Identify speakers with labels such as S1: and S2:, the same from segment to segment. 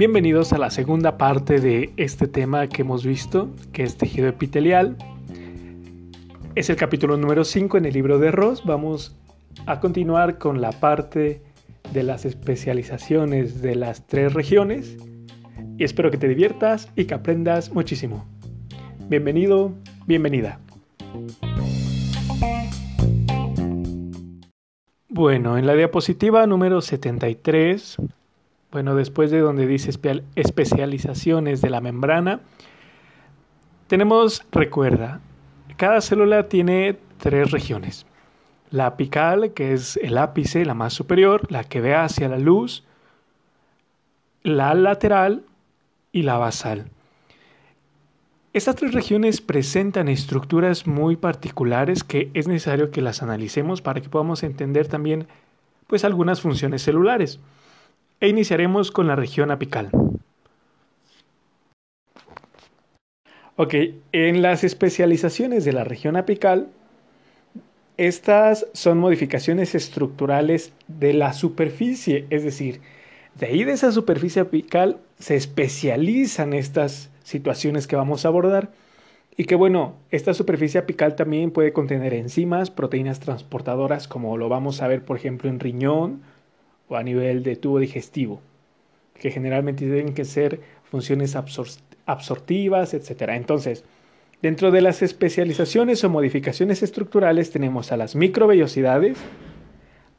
S1: Bienvenidos a la segunda parte de este tema que hemos visto, que es tejido epitelial. Es el capítulo número 5 en el libro de Ross. Vamos a continuar con la parte de las especializaciones de las tres regiones y espero que te diviertas y que aprendas muchísimo. Bienvenido, bienvenida. Bueno, en la diapositiva número 73 bueno, después de donde dice especializaciones de la membrana, tenemos, recuerda, cada célula tiene tres regiones. La apical, que es el ápice, la más superior, la que ve hacia la luz, la lateral y la basal. Estas tres regiones presentan estructuras muy particulares que es necesario que las analicemos para que podamos entender también pues algunas funciones celulares e iniciaremos con la región apical. Ok, en las especializaciones de la región apical, estas son modificaciones estructurales de la superficie, es decir, de ahí de esa superficie apical se especializan estas situaciones que vamos a abordar y que bueno, esta superficie apical también puede contener enzimas, proteínas transportadoras como lo vamos a ver por ejemplo en riñón, o a nivel de tubo digestivo, que generalmente tienen que ser funciones absortivas, etc. Entonces, dentro de las especializaciones o modificaciones estructurales tenemos a las microvellosidades,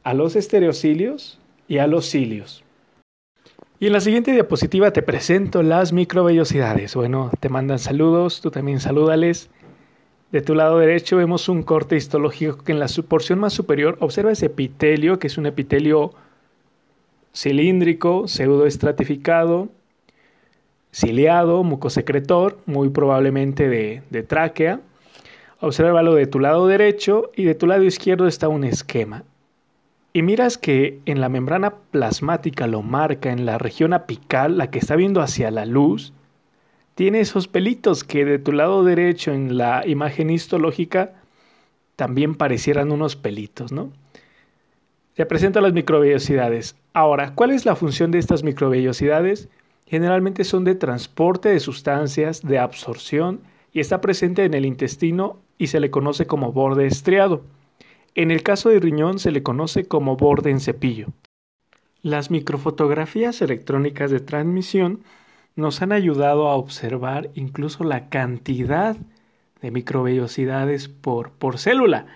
S1: a los estereocilios y a los cilios. Y en la siguiente diapositiva te presento las microvellosidades. Bueno, te mandan saludos, tú también salúdales. De tu lado derecho vemos un corte histológico que en la porción más superior observa ese epitelio, que es un epitelio cilíndrico, pseudoestratificado, ciliado, mucosecretor, muy probablemente de, tráquea. Obsérvalo de tu lado derecho y de tu lado izquierdo está un esquema. Y miras que en la membrana plasmática lo marca en la región apical, la que está viendo hacia la luz, tiene esos pelitos que de tu lado derecho en la imagen histológica también parecieran unos pelitos, ¿no? Te presento las microvellosidades. Ahora, ¿cuál es la función de estas microvellosidades? Generalmente son de transporte de sustancias, de absorción y está presente en el intestino y se le conoce como borde estriado. En el caso de riñón se le conoce como borde en cepillo. Las microfotografías electrónicas de transmisión nos han ayudado a observar incluso la cantidad de microvellosidades por, por célula.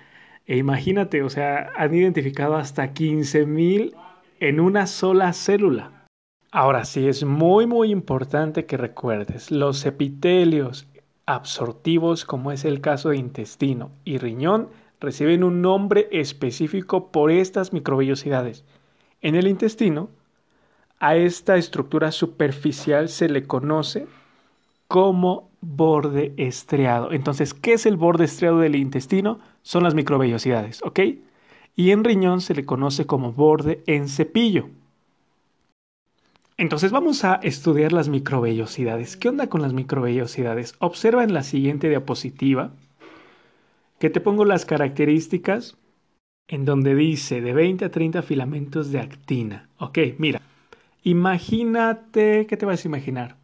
S1: E imagínate, o sea, han identificado hasta 15.000 en una sola célula. Ahora sí, es muy muy importante que recuerdes, los epitelios absortivos, como es el caso de intestino y riñón, reciben un nombre específico por estas microvellosidades. En el intestino, a esta estructura superficial se le conoce como borde estriado. Entonces, ¿qué es el borde estriado del intestino? Son las microvellosidades, ¿ok? Y en riñón se le conoce como borde en cepillo. Entonces vamos a estudiar las microvellosidades. ¿Qué onda con las microvellosidades? Observa en la siguiente diapositiva que te pongo las características en donde dice de 20 a 30 filamentos de actina. Ok, mira, imagínate, ¿qué te vas a imaginar?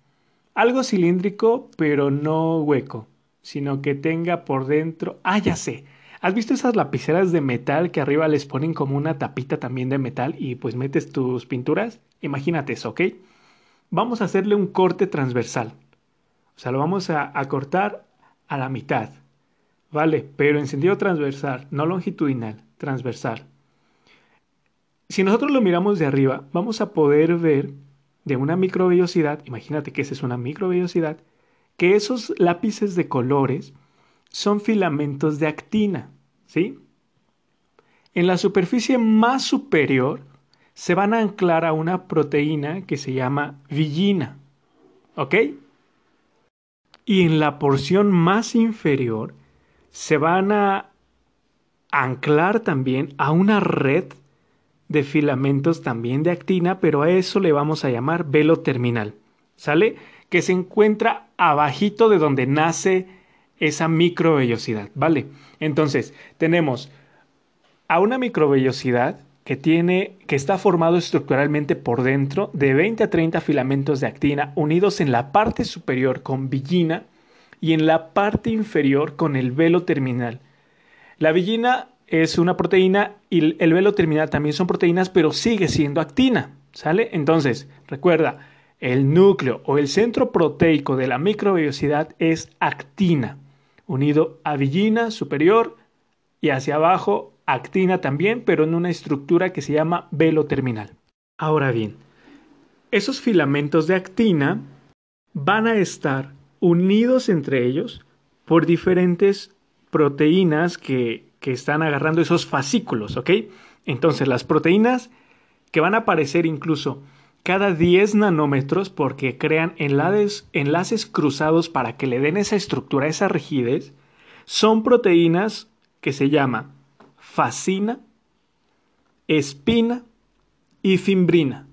S1: Algo cilíndrico, pero no hueco, sino que tenga por dentro. Ah, ya sé. ¿Has visto esas lapiceras de metal que arriba les ponen como una tapita también de metal y pues metes tus pinturas? Imagínate eso, ¿ok? Vamos a hacerle un corte transversal. O sea, lo vamos a, a cortar a la mitad. ¿Vale? Pero en sentido transversal, no longitudinal, transversal. Si nosotros lo miramos de arriba, vamos a poder ver de una microvellosidad, imagínate que esa es una microvellosidad, que esos lápices de colores son filamentos de actina, ¿sí? En la superficie más superior se van a anclar a una proteína que se llama villina, ¿ok? Y en la porción más inferior se van a anclar también a una red de filamentos también de actina, pero a eso le vamos a llamar velo terminal, ¿sale? Que se encuentra abajito de donde nace esa microvellosidad, ¿vale? Entonces, tenemos a una microvellosidad que tiene que está formado estructuralmente por dentro de 20 a 30 filamentos de actina unidos en la parte superior con villina y en la parte inferior con el velo terminal. La villina es una proteína y el velo terminal también son proteínas, pero sigue siendo actina, ¿sale? Entonces, recuerda, el núcleo o el centro proteico de la microvellosidad es actina, unido a villina superior y hacia abajo actina también, pero en una estructura que se llama velo terminal. Ahora bien, esos filamentos de actina van a estar unidos entre ellos por diferentes proteínas que, que están agarrando esos fascículos, ¿ok? Entonces las proteínas que van a aparecer incluso cada 10 nanómetros porque crean enlaces, enlaces cruzados para que le den esa estructura, esa rigidez, son proteínas que se llaman fascina, espina y fimbrina.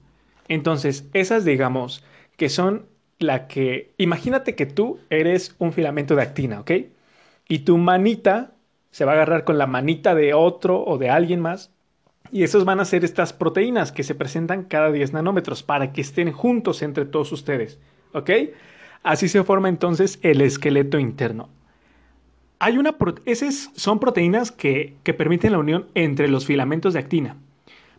S1: Entonces, esas digamos que son la que, imagínate que tú eres un filamento de actina, ¿ok? Y tu manita se va a agarrar con la manita de otro o de alguien más. Y esos van a ser estas proteínas que se presentan cada 10 nanómetros para que estén juntos entre todos ustedes, ¿ok? Así se forma entonces el esqueleto interno. Hay una esas son proteínas que, que permiten la unión entre los filamentos de actina.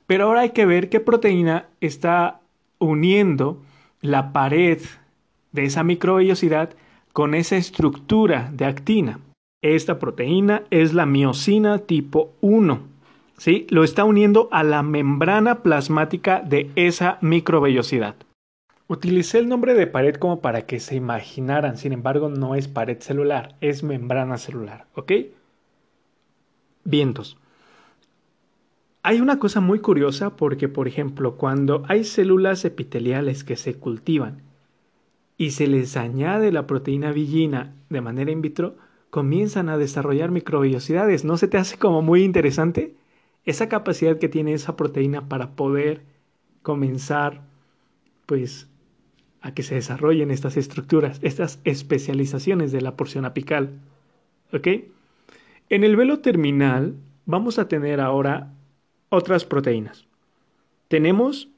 S1: Pero ahora hay que ver qué proteína está uniendo la pared de esa microvellosidad con esa estructura de actina. Esta proteína es la miocina tipo 1. ¿sí? Lo está uniendo a la membrana plasmática de esa microvellosidad. Utilicé el nombre de pared como para que se imaginaran, sin embargo no es pared celular, es membrana celular, ¿ok? Vientos. Hay una cosa muy curiosa porque, por ejemplo, cuando hay células epiteliales que se cultivan y se les añade la proteína villina de manera in vitro, comienzan a desarrollar microvellosidades. ¿No se te hace como muy interesante esa capacidad que tiene esa proteína para poder comenzar, pues, a que se desarrollen estas estructuras, estas especializaciones de la porción apical. ¿Ok? En el velo terminal vamos a tener ahora otras proteínas. Tenemos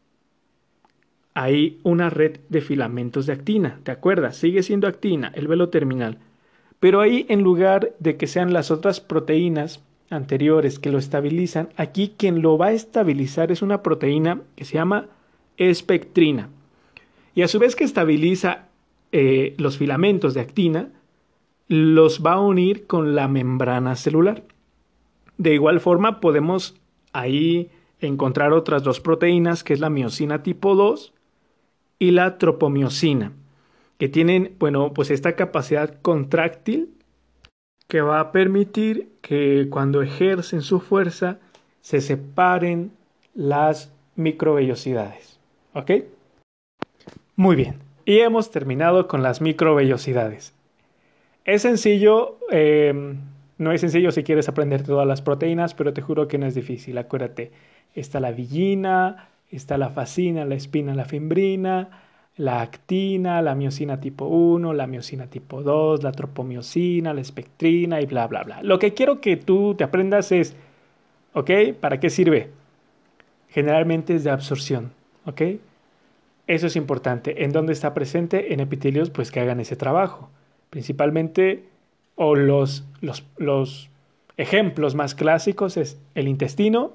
S1: ahí una red de filamentos de actina, ¿te acuerdas? Sigue siendo actina, el velo terminal. Pero ahí en lugar de que sean las otras proteínas anteriores que lo estabilizan, aquí quien lo va a estabilizar es una proteína que se llama espectrina. Y a su vez que estabiliza eh, los filamentos de actina, los va a unir con la membrana celular. De igual forma podemos ahí encontrar otras dos proteínas, que es la miocina tipo 2 y la tropomiocina, que tienen, bueno, pues esta capacidad contráctil que va a permitir que cuando ejercen su fuerza se separen las microvellosidades. ¿Ok? Muy bien, y hemos terminado con las microvellosidades. Es sencillo, em, no es sencillo si quieres aprender todas las proteínas, pero te juro que no es difícil. Acuérdate, está la villina, está la fascina, la espina, la fimbrina, la actina, la miocina tipo 1, la miocina tipo 2, la tropomiocina, la espectrina y bla, bla, bla. Lo que quiero que tú te aprendas es, ¿ok? ¿Para qué sirve? Generalmente es de absorción, ¿ok? Eso es importante. ¿En dónde está presente? En epitelios, pues que hagan ese trabajo. Principalmente, o los, los, los ejemplos más clásicos es el intestino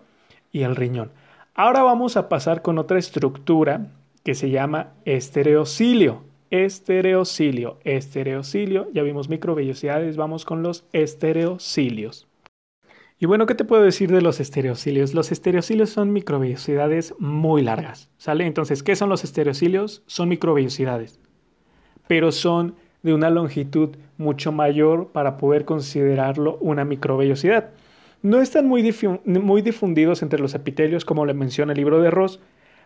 S1: y el riñón. Ahora vamos a pasar con otra estructura que se llama estereocilio. Estereocilio, estereocilio, ya vimos microvellosidades, vamos con los estereocilios. Y bueno, ¿qué te puedo decir de los estereocilios? Los estereocilios son microvellosidades muy largas, ¿sale? Entonces, ¿qué son los estereocilios? Son microvellosidades, pero son de una longitud mucho mayor para poder considerarlo una microvellosidad. No están muy, muy difundidos entre los epitelios, como le menciona el libro de Ross,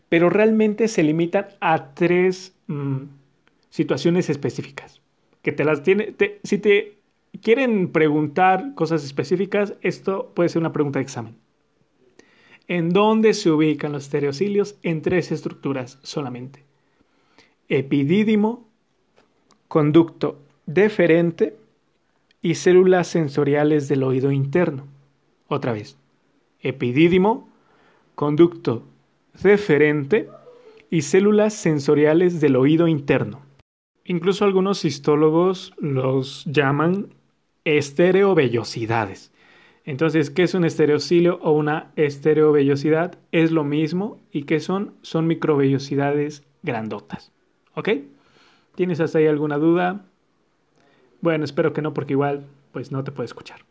S1: pero realmente se limitan a tres mm, situaciones específicas. Que te las tiene, si te quieren preguntar cosas específicas, esto puede ser una pregunta de examen. ¿En dónde se ubican los estereocilios? En tres estructuras solamente. Epidídimo, conducto deferente y células sensoriales del oído interno. Otra vez. Epidídimo, conducto deferente y células sensoriales del oído interno. Incluso algunos histólogos los llaman estereovellosidades. Entonces, ¿qué es un estereocilio o una estereovellosidad? Es lo mismo. ¿Y qué son? Son microvellosidades grandotas. ¿Ok? ¿Tienes hasta ahí alguna duda? Bueno, espero que no, porque igual, pues no te puedo escuchar.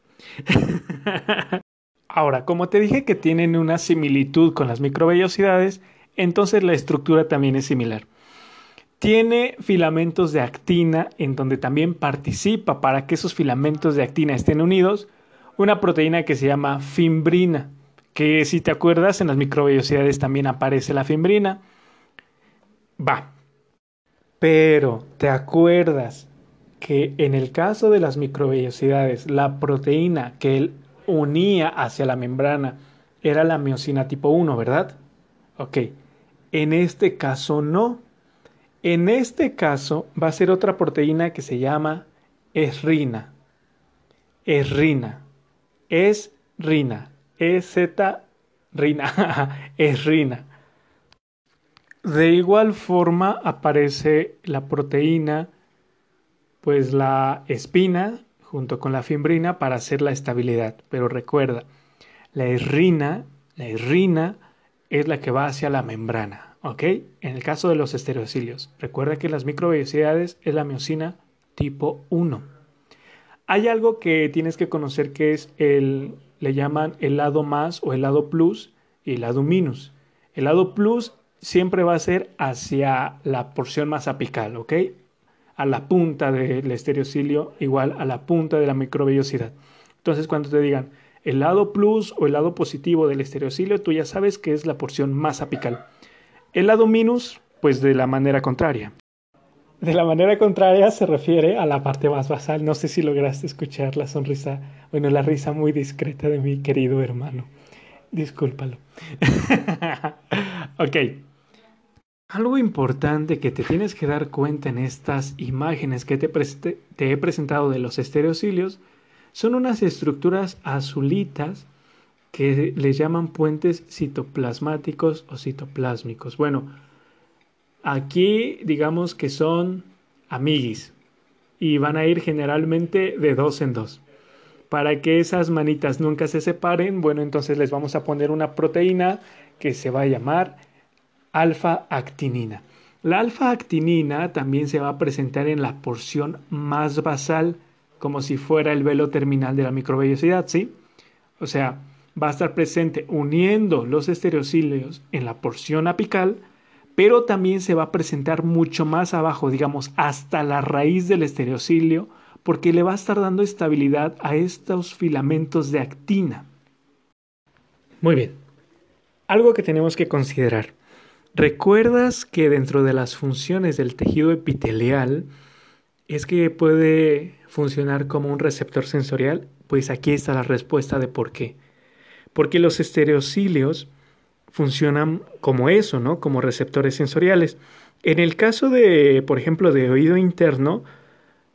S1: Ahora, como te dije que tienen una similitud con las microvellosidades, entonces la estructura también es similar. Tiene filamentos de actina en donde también participa para que esos filamentos de actina estén unidos una proteína que se llama fimbrina, que si te acuerdas en las microvellosidades también aparece la fimbrina. Va. Pero, ¿te acuerdas que en el caso de las microvellosidades la proteína que él unía hacia la membrana era la miocina tipo 1, ¿verdad? Ok. En este caso no. En este caso va a ser otra proteína que se llama esrina. Esrina es Rina. z Rina. es Rina. De igual forma aparece la proteína, pues la espina junto con la fimbrina para hacer la estabilidad. Pero recuerda, la esrina, la esrina es la que va hacia la membrana, ¿ok? En el caso de los estereocilios, recuerda que las microvellosidades es la miocina tipo 1. Hay algo que tienes que conocer que es el, le llaman el lado más o el lado plus y el lado minus. El lado plus siempre va a ser hacia la porción más apical, ¿ok? A la punta del estereocilio igual a la punta de la microvellosidad. Entonces cuando te digan el lado plus o el lado positivo del estereocilio, tú ya sabes que es la porción más apical. El lado minus, pues de la manera contraria. De la manera contraria se refiere a la parte más basal. No sé si lograste escuchar la sonrisa, bueno, la risa muy discreta de mi querido hermano. Discúlpalo. ok. Algo importante que te tienes que dar cuenta en estas imágenes que te, he presentado de los estereocilios son unas estructuras azulitas que les llaman puentes citoplasmáticos o citoplásmicos. Bueno, Aquí digamos que son amiguis y van a ir generalmente de dos en dos. Para que esas manitas nunca se separen, bueno, entonces les vamos a poner una proteína que se va a llamar alfa-actinina. La alfa-actinina también se va a presentar en la porción más basal, como si fuera el velo terminal de la microvellosidad, ¿sí? O sea, va a estar presente uniendo los estereocilios en la porción apical pero también se va a presentar mucho más abajo, digamos, hasta la raíz del estereocilio, porque le va a estar dando estabilidad a estos filamentos de actina. Muy bien. Algo que tenemos que considerar. ¿Recuerdas que dentro de las funciones del tejido epitelial es que puede funcionar como un receptor sensorial? Pues aquí está la respuesta de por qué. Porque los estereocilios funcionan como eso, ¿no? Como receptores sensoriales. En el caso de, por ejemplo, de oído interno,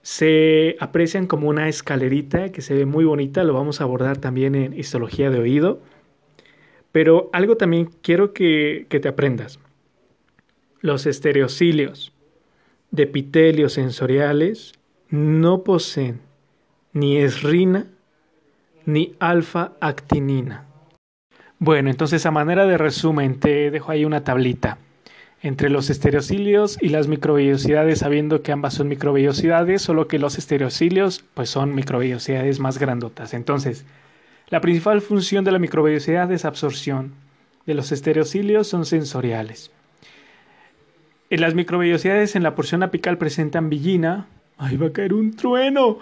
S1: se aprecian como una escalerita que se ve muy bonita, lo vamos a abordar también en histología de oído. Pero algo también quiero que, que te aprendas. Los estereocilios de epitelios sensoriales no poseen ni esrina ni alfa-actinina. Bueno, entonces a manera de resumen te dejo ahí una tablita entre los estereocilios y las microvellosidades, sabiendo que ambas son microvellosidades, solo que los estereocilios pues son microvellosidades más grandotas. Entonces, la principal función de la microvellosidad es absorción. De los estereocilios son sensoriales. En las microvellosidades en la porción apical presentan villina. ¡Ahí va a caer un trueno!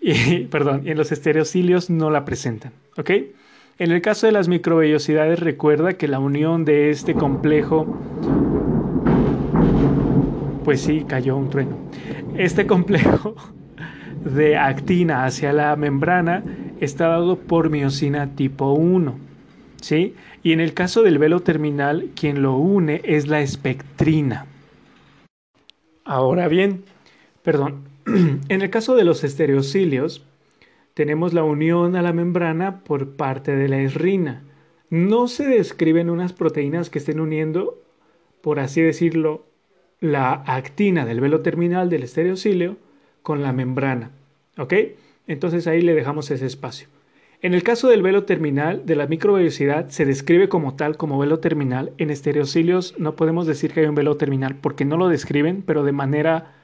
S1: Y, perdón, en los estereocilios no la presentan. ¿Ok? En el caso de las microvellosidades, recuerda que la unión de este complejo, pues sí, cayó un trueno. Este complejo de actina hacia la membrana está dado por miocina tipo 1. ¿Sí? Y en el caso del velo terminal, quien lo une es la espectrina. Ahora bien, perdón, en el caso de los estereocilios, tenemos la unión a la membrana por parte de la esrina. no se describen unas proteínas que estén uniendo, por así decirlo, la actina del velo terminal del estereocilio con la membrana. ¿Ok? Entonces ahí le dejamos ese espacio. En el caso del velo terminal de la microvellosidad se describe como tal, como velo terminal. En estereocilios no podemos decir que hay un velo terminal porque no lo describen, pero de manera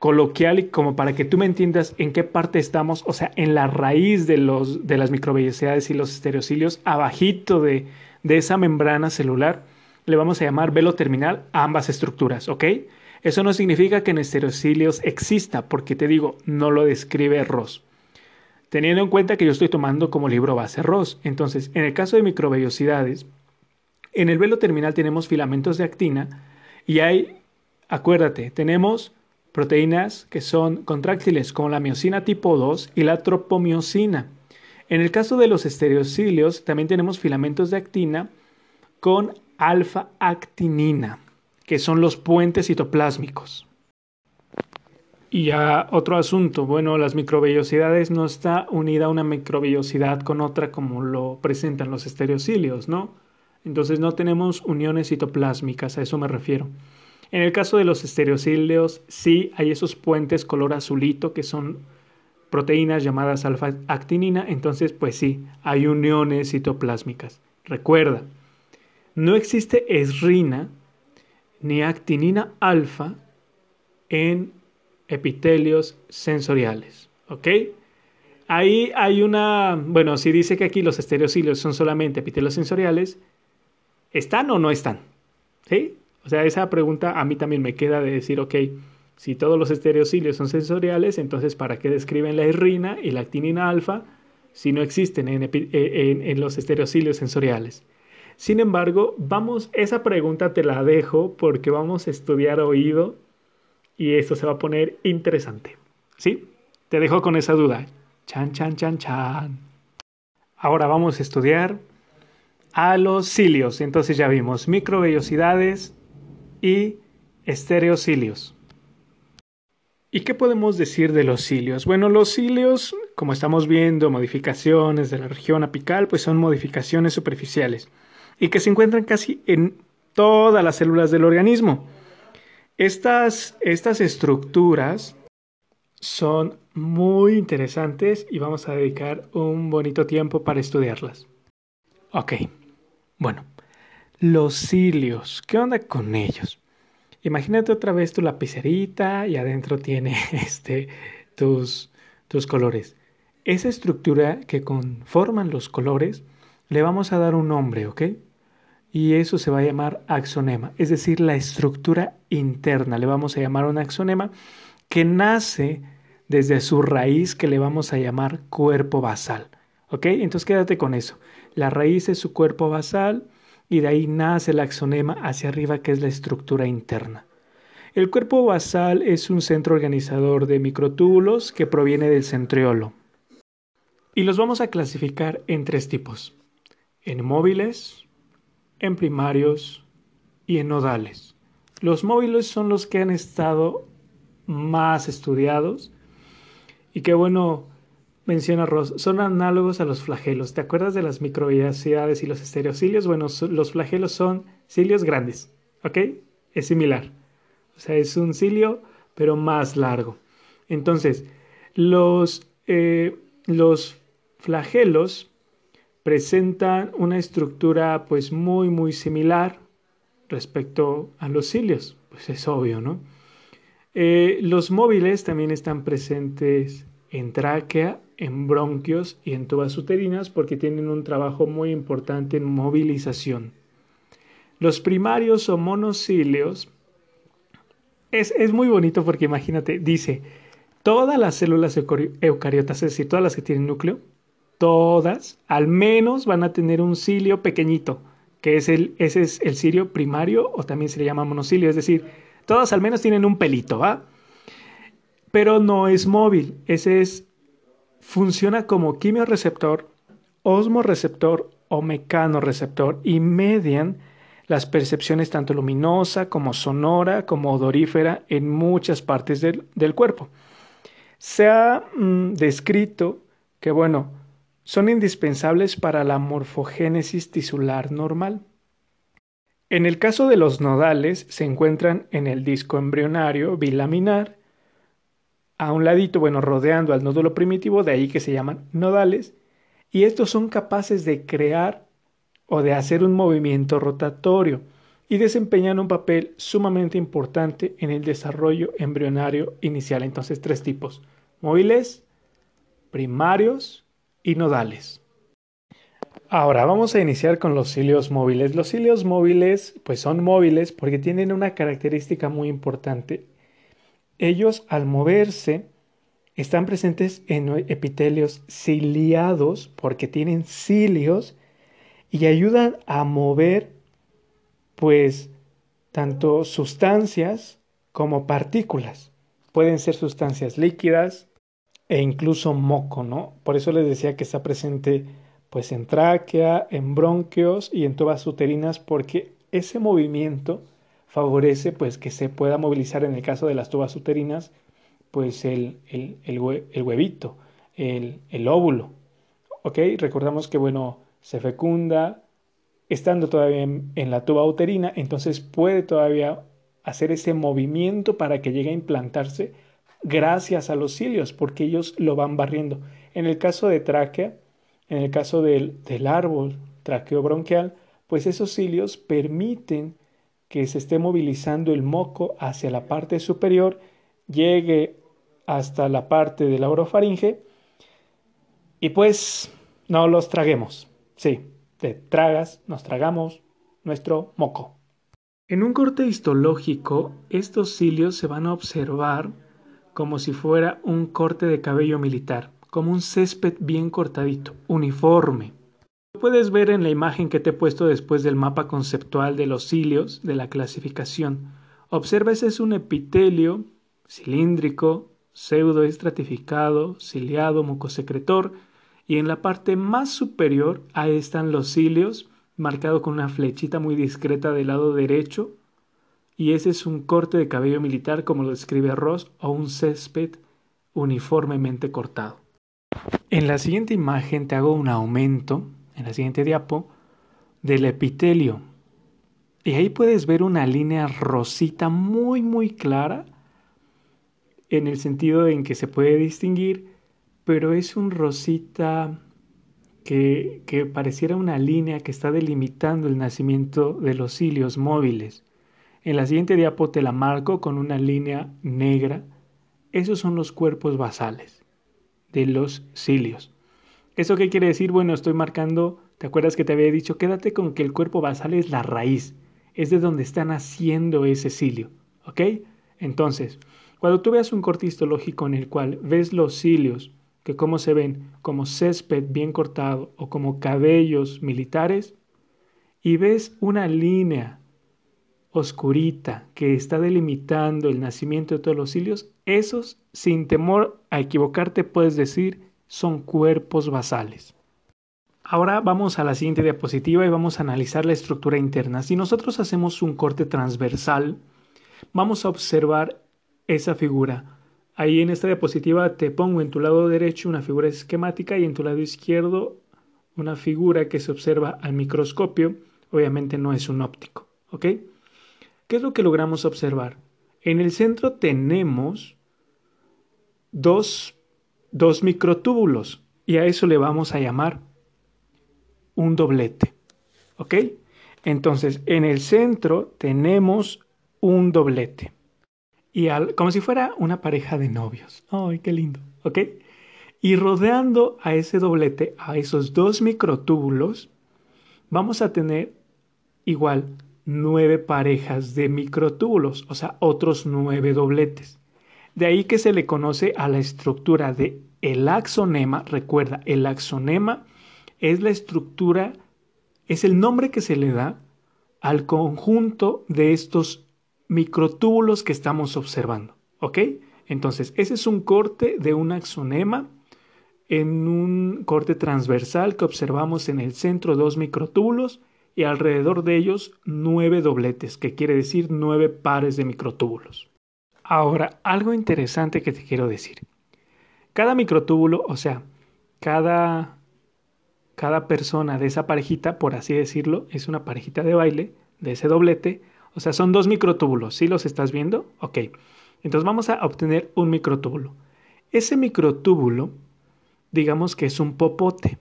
S1: coloquial y como para que tú me entiendas en qué parte estamos, o sea, en la raíz de, los, de las microvellosidades y los estereocilios, abajito de, de esa membrana celular, le vamos a llamar velo terminal a ambas estructuras, ¿ok? Eso no significa que en estereocilios exista, porque te digo, no lo describe Ross. Teniendo en cuenta que yo estoy tomando como libro base Ross. Entonces, en el caso de microvellosidades, en el velo terminal tenemos filamentos de actina y hay, acuérdate, tenemos proteínas que son contráctiles como la miocina tipo 2 y la tropomiosina. En el caso de los estereocilios también tenemos filamentos de actina con alfa-actinina, que son los puentes citoplásmicos. Y ya otro asunto, bueno, las microvellosidades no está unida una microvellosidad con otra como lo presentan los estereocilios, ¿no? Entonces no tenemos uniones citoplásmicas, a eso me refiero. En el caso de los estereocilios, sí hay esos puentes color azulito que son proteínas llamadas alfa-actinina, entonces pues sí, hay uniones citoplásmicas. Recuerda, no existe esrina ni actinina alfa en epitelios sensoriales. ¿Ok? Ahí hay una, bueno, si dice que aquí los estereocilios son solamente epitelios sensoriales, ¿están o no están? ¿Sí? O sea, esa pregunta a mí también me queda de decir, ok, si todos los estereocilios son sensoriales, entonces ¿para qué describen la esrina y la actinina alfa si no existen en, en los estereocilios sensoriales? Sin embargo, vamos, esa pregunta te la dejo porque vamos a estudiar oído y esto se va a poner interesante. ¿Sí? Te dejo con esa duda. Chan, chan, chan, chan. Ahora vamos a estudiar a los cilios. Entonces ya vimos microvellosidades y estereocilios. ¿Y qué podemos decir de los cilios? Bueno, los cilios, como estamos viendo, modificaciones de la región apical, pues son modificaciones superficiales y que se encuentran casi en todas las células del organismo. Estas, estas estructuras son muy interesantes y vamos a dedicar un bonito tiempo para estudiarlas. Ok, bueno, los cilios, ¿qué onda con ellos? Imagínate otra vez tu lapicerita y adentro tiene este, tus, tus colores. Esa estructura que conforman los colores le vamos a dar un nombre, ¿ok? Y eso se va a llamar axonema, es decir, la estructura interna. Le vamos a llamar un axonema que nace desde su raíz que le vamos a llamar cuerpo basal. ¿Ok? Entonces quédate con eso. La raíz es su cuerpo basal y de ahí nace el axonema hacia arriba que es la estructura interna. El cuerpo basal es un centro organizador de microtúbulos que proviene del centriolo. Y los vamos a clasificar en tres tipos. En móviles, en primarios y en nodales. Los móviles son los que han estado más estudiados y que bueno, menciona Ross, son análogos a los flagelos. ¿Te acuerdas de las microvellosidades y los estereocilios? Bueno, los flagelos son cilios grandes, ¿ok? Es similar. O sea, es un cilio, pero más largo. Entonces, los, eh, los flagelos presentan una estructura pues muy muy similar respecto a los cilios, pues es obvio, ¿no? Eh, los móviles también están presentes en tráquea, en bronquios y en tubas uterinas porque tienen un trabajo muy importante en movilización. Los primarios o monocilios es, es muy bonito porque imagínate, dice, todas las células eucariotas, es decir, todas las que tienen núcleo, todas al menos van a tener un cilio pequeñito, que es el, ese es el cirio primario o también se le llama monocilio, es decir, todas al menos tienen un pelito, ¿va? Pero no es móvil, ese es, funciona como quimioreceptor, osmoreceptor o mecanorreceptor y median las percepciones tanto luminosa como sonora como odorífera en muchas partes del, cuerpo. Se ha mm, descrito que, bueno, son indispensables para la morfogénesis tisular normal. En el caso de los nodales, se encuentran en el disco embrionario bilaminar, a un ladito, bueno, rodeando al nódulo primitivo, de ahí que se llaman nodales, y estos son capaces de crear o de hacer un movimiento rotatorio y desempeñan un papel sumamente importante en el desarrollo embrionario inicial. Entonces, tres tipos, móviles, primarios y nodales. Ahora vamos a iniciar con los cilios móviles. Los cilios móviles pues son móviles porque tienen una característica muy importante. Ellos al moverse están presentes en epitelios ciliados porque tienen cilios y ayudan a mover pues tanto sustancias como partículas. Pueden ser sustancias líquidas e incluso moco, ¿no? Por eso les decía que está presente pues en tráquea, en bronquios y en tubas uterinas porque ese movimiento favorece pues que se pueda movilizar en el caso de las tubas uterinas pues el, el, el, huevito, el, el óvulo. ¿Ok? Recordamos que bueno, se fecunda estando todavía en, la tuba uterina, entonces puede todavía hacer ese movimiento para que llegue a implantarse gracias a los cilios, porque ellos lo van barriendo. En el caso de tráquea, en el caso del, del árbol traqueobronquial, pues esos cilios permiten que se esté movilizando el moco hacia la parte superior, llegue hasta la parte de la orofaringe y pues no los traguemos. Sí, te tragas, nos tragamos nuestro moco. En un corte histológico, estos cilios se van a observar como si fuera un corte de cabello militar, como un césped bien cortadito, uniforme. Lo puedes ver en la imagen que te he puesto después del mapa conceptual de los cilios de la clasificación. Observa ese es un epitelio cilíndrico, pseudo estratificado, ciliado, mucosecretor, y en la parte más superior ahí están los cilios, marcado con una flechita muy discreta del lado derecho, y ese es un corte de cabello militar como lo describe Ross o un césped uniformemente cortado. En la siguiente imagen te hago un aumento, en la siguiente diapo, del epitelio. Y ahí puedes ver una línea rosita muy muy clara en el sentido en que se puede distinguir pero es un rosita que, que, pareciera una línea que está delimitando el nacimiento de los cilios móviles. En la siguiente diapo te la marco con una línea negra. Esos son los cuerpos basales de los cilios. ¿Eso qué quiere decir? Bueno, estoy marcando, ¿te acuerdas que te había dicho? Quédate con que el cuerpo basal es la raíz, es de donde está naciendo ese cilio. ¿Ok? Entonces, cuando tú veas un corte histológico en el cual ves los cilios que como se ven como césped bien cortado o como cabellos militares, y ves una línea oscurita que está delimitando el nacimiento de todos los cilios, esos, sin temor a equivocarte, puedes decir son cuerpos basales. Ahora vamos a la siguiente diapositiva y vamos a analizar la estructura interna. Si nosotros hacemos un corte transversal, vamos a observar esa figura Ahí en esta diapositiva te pongo en tu lado derecho una figura esquemática y en tu lado izquierdo una figura que se observa al microscopio. Obviamente no es un óptico. ¿Ok? ¿Qué es lo que logramos observar? En el centro tenemos dos, dos microtúbulos y a eso le vamos a llamar un doblete. ¿Ok? Entonces, en el centro tenemos un doblete y como si fuera una pareja de novios. ¡Ay, qué lindo! ¿Ok? Y rodeando a ese doblete, a esos dos microtúbulos, vamos a tener igual nueve parejas de microtúbulos, o sea, otros nueve dobletes. De ahí que se le conoce a la estructura de el axonema. Recuerda, el axonema es la estructura, es el nombre que se le da al conjunto de estos microtúbulos que estamos observando. ¿Ok? Entonces, ese es un corte de un axonema en un corte transversal que observamos en el centro dos microtúbulos y alrededor de ellos nueve dobletes, que quiere decir nueve pares de microtúbulos. Ahora, algo interesante que te quiero decir. Cada microtúbulo, o sea, cada cada persona de esa parejita, por así decirlo, es una parejita de baile de ese doblete. O sea, son dos microtúbulos. ¿Sí los estás viendo? Ok. Entonces vamos a obtener un microtúbulo. Ese microtúbulo, digamos que es un popote,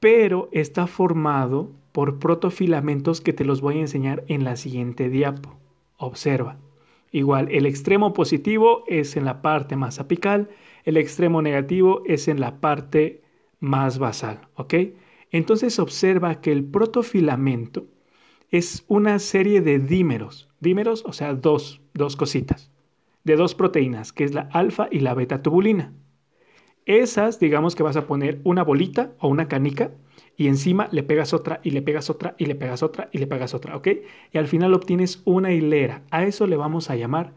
S1: pero está formado por protofilamentos que te los voy a enseñar en la siguiente diapo. Observa. Igual, el extremo positivo es en la parte más apical, el extremo negativo es en la parte más basal, ¿ok? Entonces observa que el protofilamento es una serie de dímeros, dímeros, o sea, dos, dos cositas, de dos proteínas, que es la alfa y la beta tubulina. Esas, digamos que vas a poner una bolita o una canica y encima le pegas otra y le pegas otra y le pegas otra y le pegas otra, ¿ok? Y al final obtienes una hilera. A eso le vamos a llamar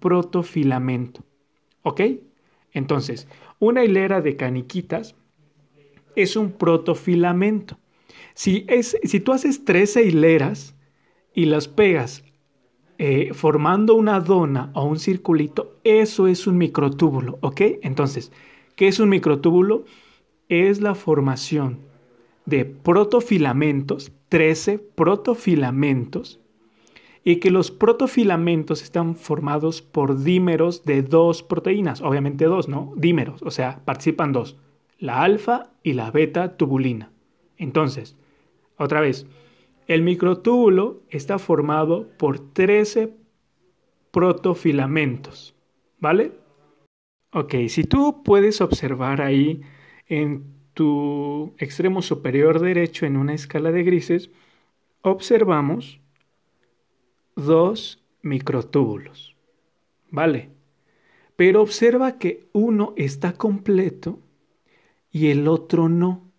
S1: protofilamento, ¿ok? Entonces, una hilera de caniquitas es un protofilamento. Si, es, si tú haces 13 hileras y las pegas eh, formando una dona o un circulito, eso es un microtúbulo, ¿ok? Entonces, ¿qué es un microtúbulo? Es la formación de protofilamentos, 13 protofilamentos, y que los protofilamentos están formados por dímeros de dos proteínas, obviamente dos, ¿no? Dímeros, o sea, participan dos, la alfa y la beta tubulina. Entonces, otra vez, el microtúbulo está formado por 13 protofilamentos, ¿vale? Ok, si tú puedes observar ahí en tu extremo superior derecho en una escala de grises, observamos dos microtúbulos. ¿Vale? Pero observa que uno está completo y el otro no.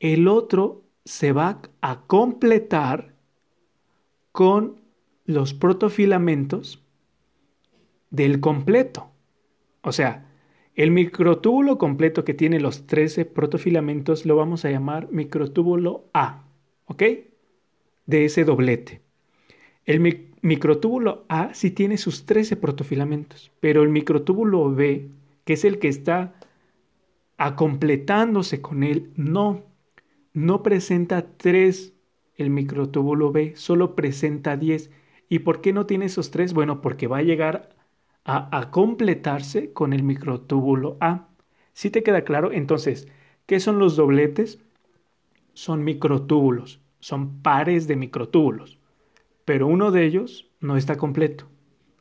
S1: El otro se va a completar con los protofilamentos del completo. O sea, el microtúbulo completo que tiene los 13 protofilamentos lo vamos a llamar microtúbulo A, ¿ok? De ese doblete. El microtúbulo A sí tiene sus 13 protofilamentos, pero el microtúbulo B, que es el que está acompletándose con él, no, no presenta 3 el microtúbulo B, solo presenta 10. ¿Y por qué no tiene esos 3? Bueno, porque va a llegar a, completarse con el microtúbulo A. Si te queda claro? Entonces, ¿qué son los dobletes? Son microtúbulos, son pares de microtúbulos, pero uno de ellos no está completo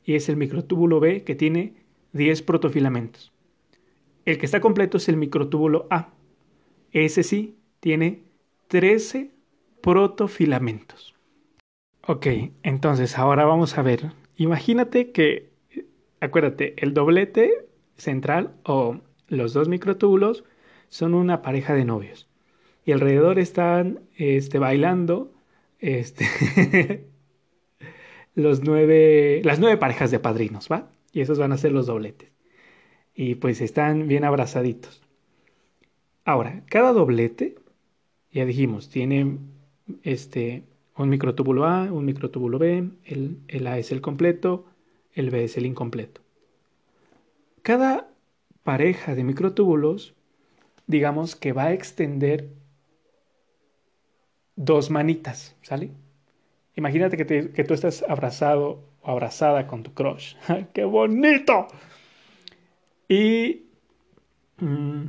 S1: y es el microtúbulo B que tiene 10 protofilamentos. El que está completo es el microtúbulo A. Ese sí tiene 13 protofilamentos. Ok, entonces ahora vamos a ver. Imagínate que Acuérdate, el doblete central o los dos microtúbulos son una pareja de novios. Y alrededor están este, bailando este, los nueve, las nueve parejas de padrinos, ¿va? Y esos van a ser los dobletes. Y pues están bien abrazaditos. Ahora, cada doblete, ya dijimos, tiene este, un microtúbulo A, un microtúbulo B, el, el A es el completo, el B es el incompleto. Cada pareja de microtúbulos, digamos que va a extender dos manitas, ¿sale? Imagínate que, tú estás abrazado o abrazada con tu crush. ¡Qué bonito! Y mm,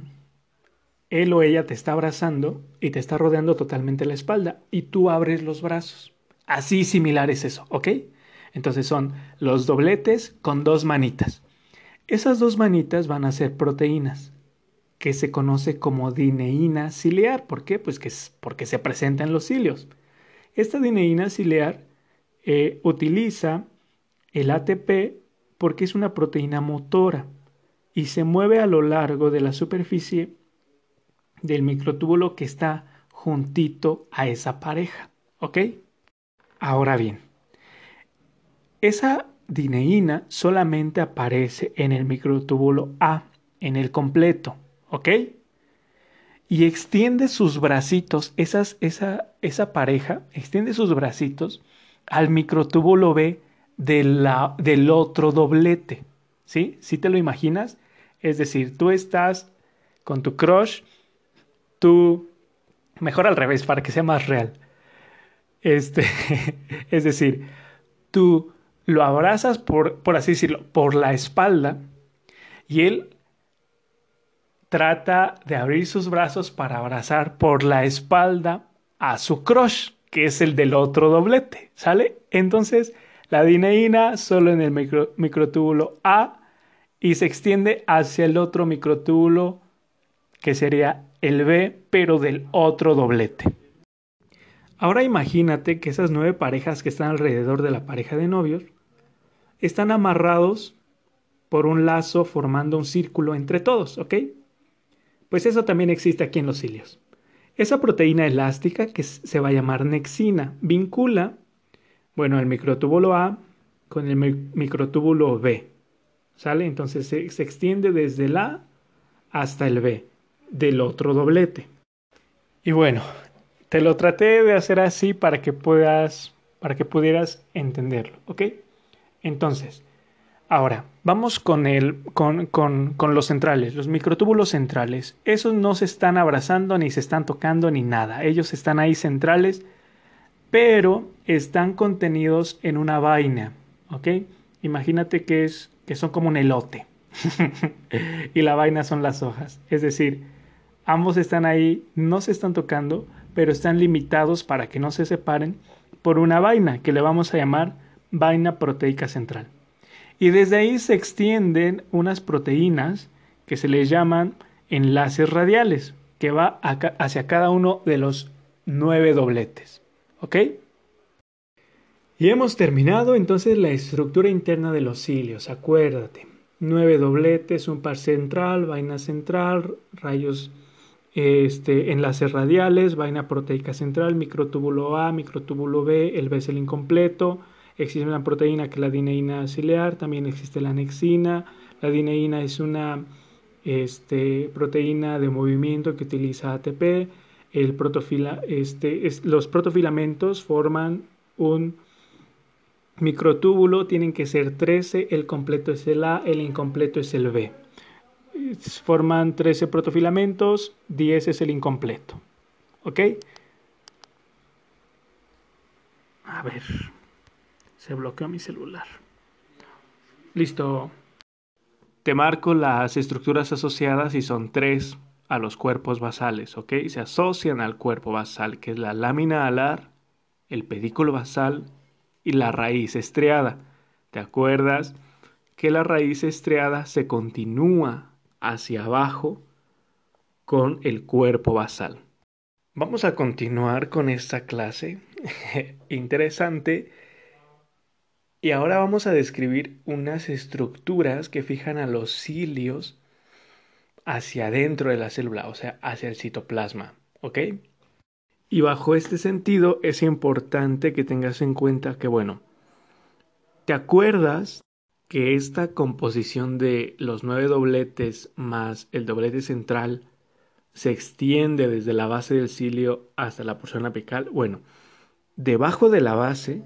S1: él o ella te está abrazando y te está rodeando totalmente la espalda y tú abres los brazos. Así similar es eso, ¿ok? Entonces son los dobletes con dos manitas. Esas dos manitas van a ser proteínas, que se conoce como dineína ciliar. ¿Por qué? Pues que es porque se presenta en los cilios. Esta dineína ciliar eh, utiliza el ATP porque es una proteína motora y se mueve a lo largo de la superficie del microtúbulo que está juntito a esa pareja. ¿Ok? Ahora bien, esa dineína solamente aparece en el microtúbulo A, en el completo, ¿ok? Y extiende sus bracitos, esas, esa, esa pareja extiende sus bracitos al microtúbulo B de la, del otro doblete, ¿sí? ¿Sí te lo imaginas? Es decir, tú estás con tu crush, tú Mejor al revés, para que sea más real. Este, es decir, tú lo abrazas por, por así decirlo, por la espalda y él trata de abrir sus brazos para abrazar por la espalda a su crush, que es el del otro doblete, ¿sale? Entonces, la dineína solo en el microtúbulo A y se extiende hacia el otro microtúbulo que sería el B, pero del otro doblete. Ahora imagínate que esas nueve parejas que están alrededor de la pareja de novios están amarrados por un lazo formando un círculo entre todos, ¿ok? Pues eso también existe aquí en los cilios. Esa proteína elástica que se va a llamar nexina vincula, bueno, el microtúbulo A con el microtúbulo B. ¿Sale? Entonces se, se extiende desde el A hasta el B del otro doblete. Y bueno, te lo traté de hacer así para que puedas, para que pudieras entenderlo, ¿ok? Entonces, Ahora, vamos con, el, con, con, con, los centrales, los microtúbulos centrales. Esos no se están abrazando, ni se están tocando, ni nada. Ellos están ahí centrales, pero están contenidos en una vaina. ¿Ok? Imagínate que, es, que son como un elote. y la vaina son las hojas. Es decir, ambos están ahí, no se están tocando, pero están limitados para que no se separen por una vaina que le vamos a llamar vaina proteica central. Y desde ahí se extienden unas proteínas que se les llaman enlaces radiales, que va hacia cada uno de los nueve dobletes. ¿Ok? Y hemos terminado entonces la estructura interna de los cilios, acuérdate. Nueve dobletes, un par central, vaina central, rayos, este, enlaces radiales, vaina proteica central, microtúbulo A, microtúbulo B, el B es el incompleto, Existe una proteína que es la dineína ciliar, también existe la anexina. La dineína es una este, proteína de movimiento que utiliza ATP. El protofila, este, los protofilamentos forman un microtúbulo, tienen que ser 13, el completo es el A, el incompleto es el B. Forman 13 protofilamentos, 10 es el incompleto. ¿Ok? A ver. Se bloqueó mi celular. Listo. Te marco las estructuras asociadas y son tres a los cuerpos basales, ¿ok? Se asocian al cuerpo basal, que es la lámina alar, el pedículo basal y la raíz estriada. ¿Te acuerdas que la raíz estriada se continúa hacia abajo con el cuerpo basal? Vamos a continuar con esta clase interesante y ahora vamos a describir unas estructuras que fijan a los cilios hacia adentro de la célula, o sea, hacia el citoplasma, ¿ok? Y bajo este sentido es importante que tengas en cuenta que, bueno, ¿te acuerdas que esta composición de los nueve dobletes más el doblete central se extiende desde la base del cilio hasta la porción apical? Bueno, debajo de la base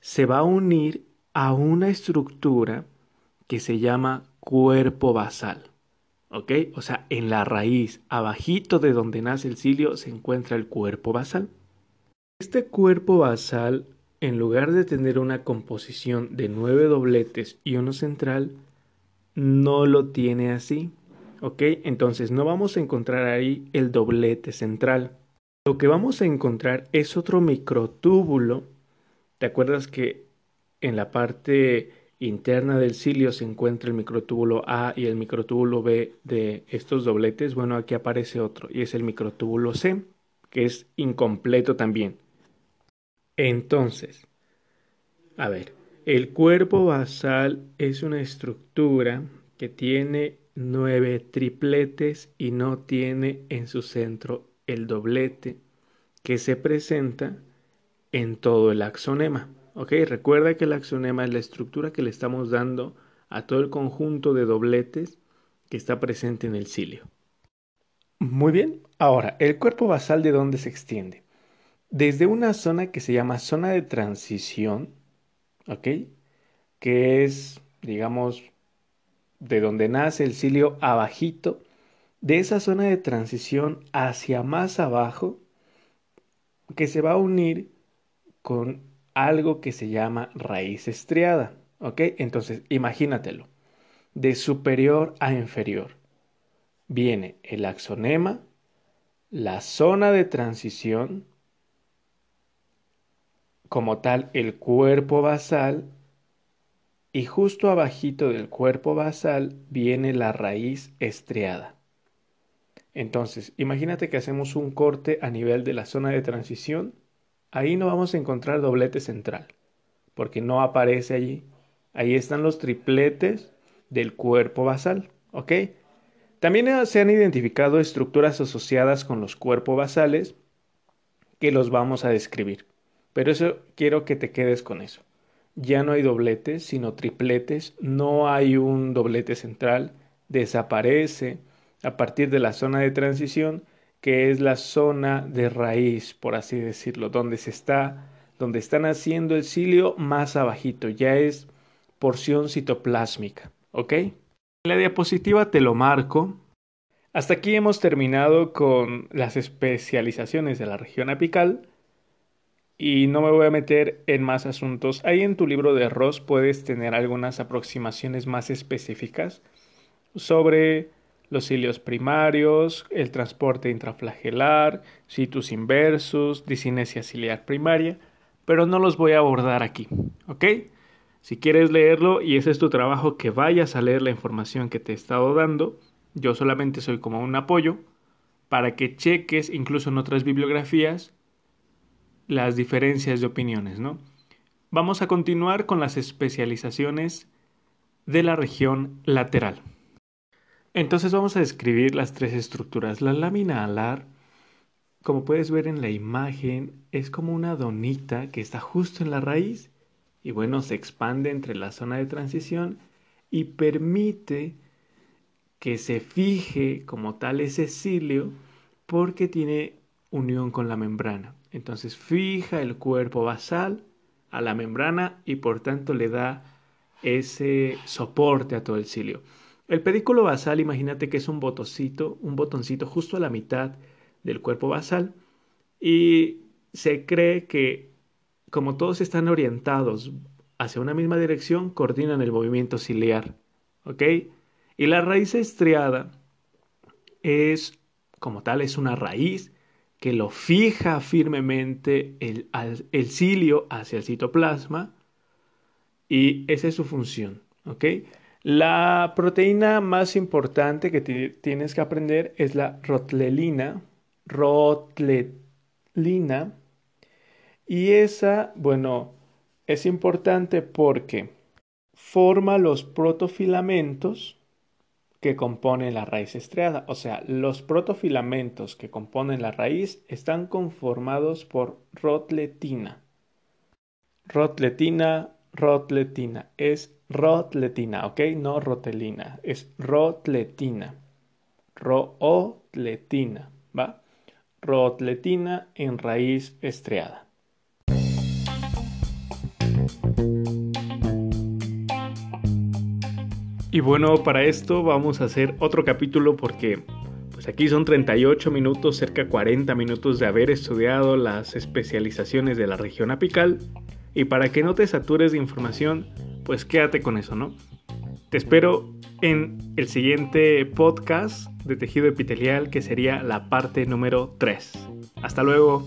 S1: se va a unir a una estructura que se llama cuerpo basal. ¿Ok? O sea, en la raíz, abajito de donde nace el cilio, se encuentra el cuerpo basal. Este cuerpo basal, en lugar de tener una composición de nueve dobletes y uno central, no lo tiene así. ¿Ok? Entonces no vamos a encontrar ahí el doblete central. Lo que vamos a encontrar es otro microtúbulo. ¿Te acuerdas que en la parte interna del cilio se encuentra el microtúbulo A y el microtúbulo B de estos dobletes. Bueno, aquí aparece otro y es el microtúbulo C, que es incompleto también. Entonces, a ver, el cuerpo basal es una estructura que tiene nueve tripletes y no tiene en su centro el doblete que se presenta en todo el axonema. ¿Ok? Recuerda que el axonema es la estructura que le estamos dando a todo el conjunto de dobletes que está presente en el cilio. Muy bien, ahora, ¿el cuerpo basal de dónde se extiende? Desde una zona que se llama zona de transición, ¿ok? Que es, digamos, de donde nace el cilio abajito, de esa zona de transición hacia más abajo que se va a unir con algo que se llama raíz estriada. ¿Ok? Entonces, imagínatelo. De superior a inferior viene el axonema, la zona de transición, como tal el cuerpo basal, y justo abajito del cuerpo basal viene la raíz estriada. Entonces, imagínate que hacemos un corte a nivel de la zona de transición, ahí no vamos a encontrar doblete central, porque no aparece allí. Ahí están los tripletes del cuerpo basal, ¿ok? También se han identificado estructuras asociadas con los cuerpos basales que los vamos a describir. Pero eso quiero que te quedes con eso. Ya no hay dobletes, sino tripletes. No hay un doblete central. Desaparece a partir de la zona de transición, que es la zona de raíz, por así decirlo, donde se está, donde están haciendo el cilio más abajito. Ya es porción citoplásmica. ¿Ok? En la diapositiva te lo marco. Hasta aquí hemos terminado con las especializaciones de la región apical y no me voy a meter en más asuntos. Ahí en tu libro de Ross puedes tener algunas aproximaciones más específicas sobre los cilios primarios, el transporte intraflagelar, situs inversus, disinesia ciliar primaria, pero no los voy a abordar aquí, ¿ok? Si quieres leerlo y ese es tu trabajo, que vayas a leer la información que te he estado dando. Yo solamente soy como un apoyo para que cheques, incluso en otras bibliografías, las diferencias de opiniones, ¿no? Vamos a continuar con las especializaciones de la región lateral. Entonces vamos a describir las tres estructuras. La lámina alar, como puedes ver en la imagen, es como una donita que está justo en la raíz y bueno, se expande entre la zona de transición y permite que se fije como tal ese cilio porque tiene unión con la membrana. Entonces fija el cuerpo basal a la membrana y por tanto le da ese soporte a todo el cilio. El pedículo basal, imagínate que es un botoncito, un botoncito justo a la mitad del cuerpo basal y se cree que como todos están orientados hacia una misma dirección, coordinan el movimiento ciliar. ¿Ok? Y la raíz estriada es, como tal, es una raíz que lo fija firmemente el, el cilio hacia el citoplasma y esa es su función. ¿Ok? La proteína más importante que tienes que aprender es la rotlelina. Rotlelina y esa, bueno, es importante porque forma los protofilamentos que componen la raíz estriada. O sea, los protofilamentos que componen la raíz están conformados por rotletina. Rotletina, rotletina. Es rotletina, ¿ok? No rotelina. Es rotletina. Rootletina, ¿va? Rotletina en raíz estriada. Y bueno, para esto vamos a hacer otro capítulo porque pues aquí son 38 minutos, cerca 40 minutos de haber estudiado las especializaciones de la región apical. Y para que no te satures de información, pues quédate con eso, ¿no? Te espero en el siguiente podcast de tejido epitelial que sería la parte número 3. Hasta luego.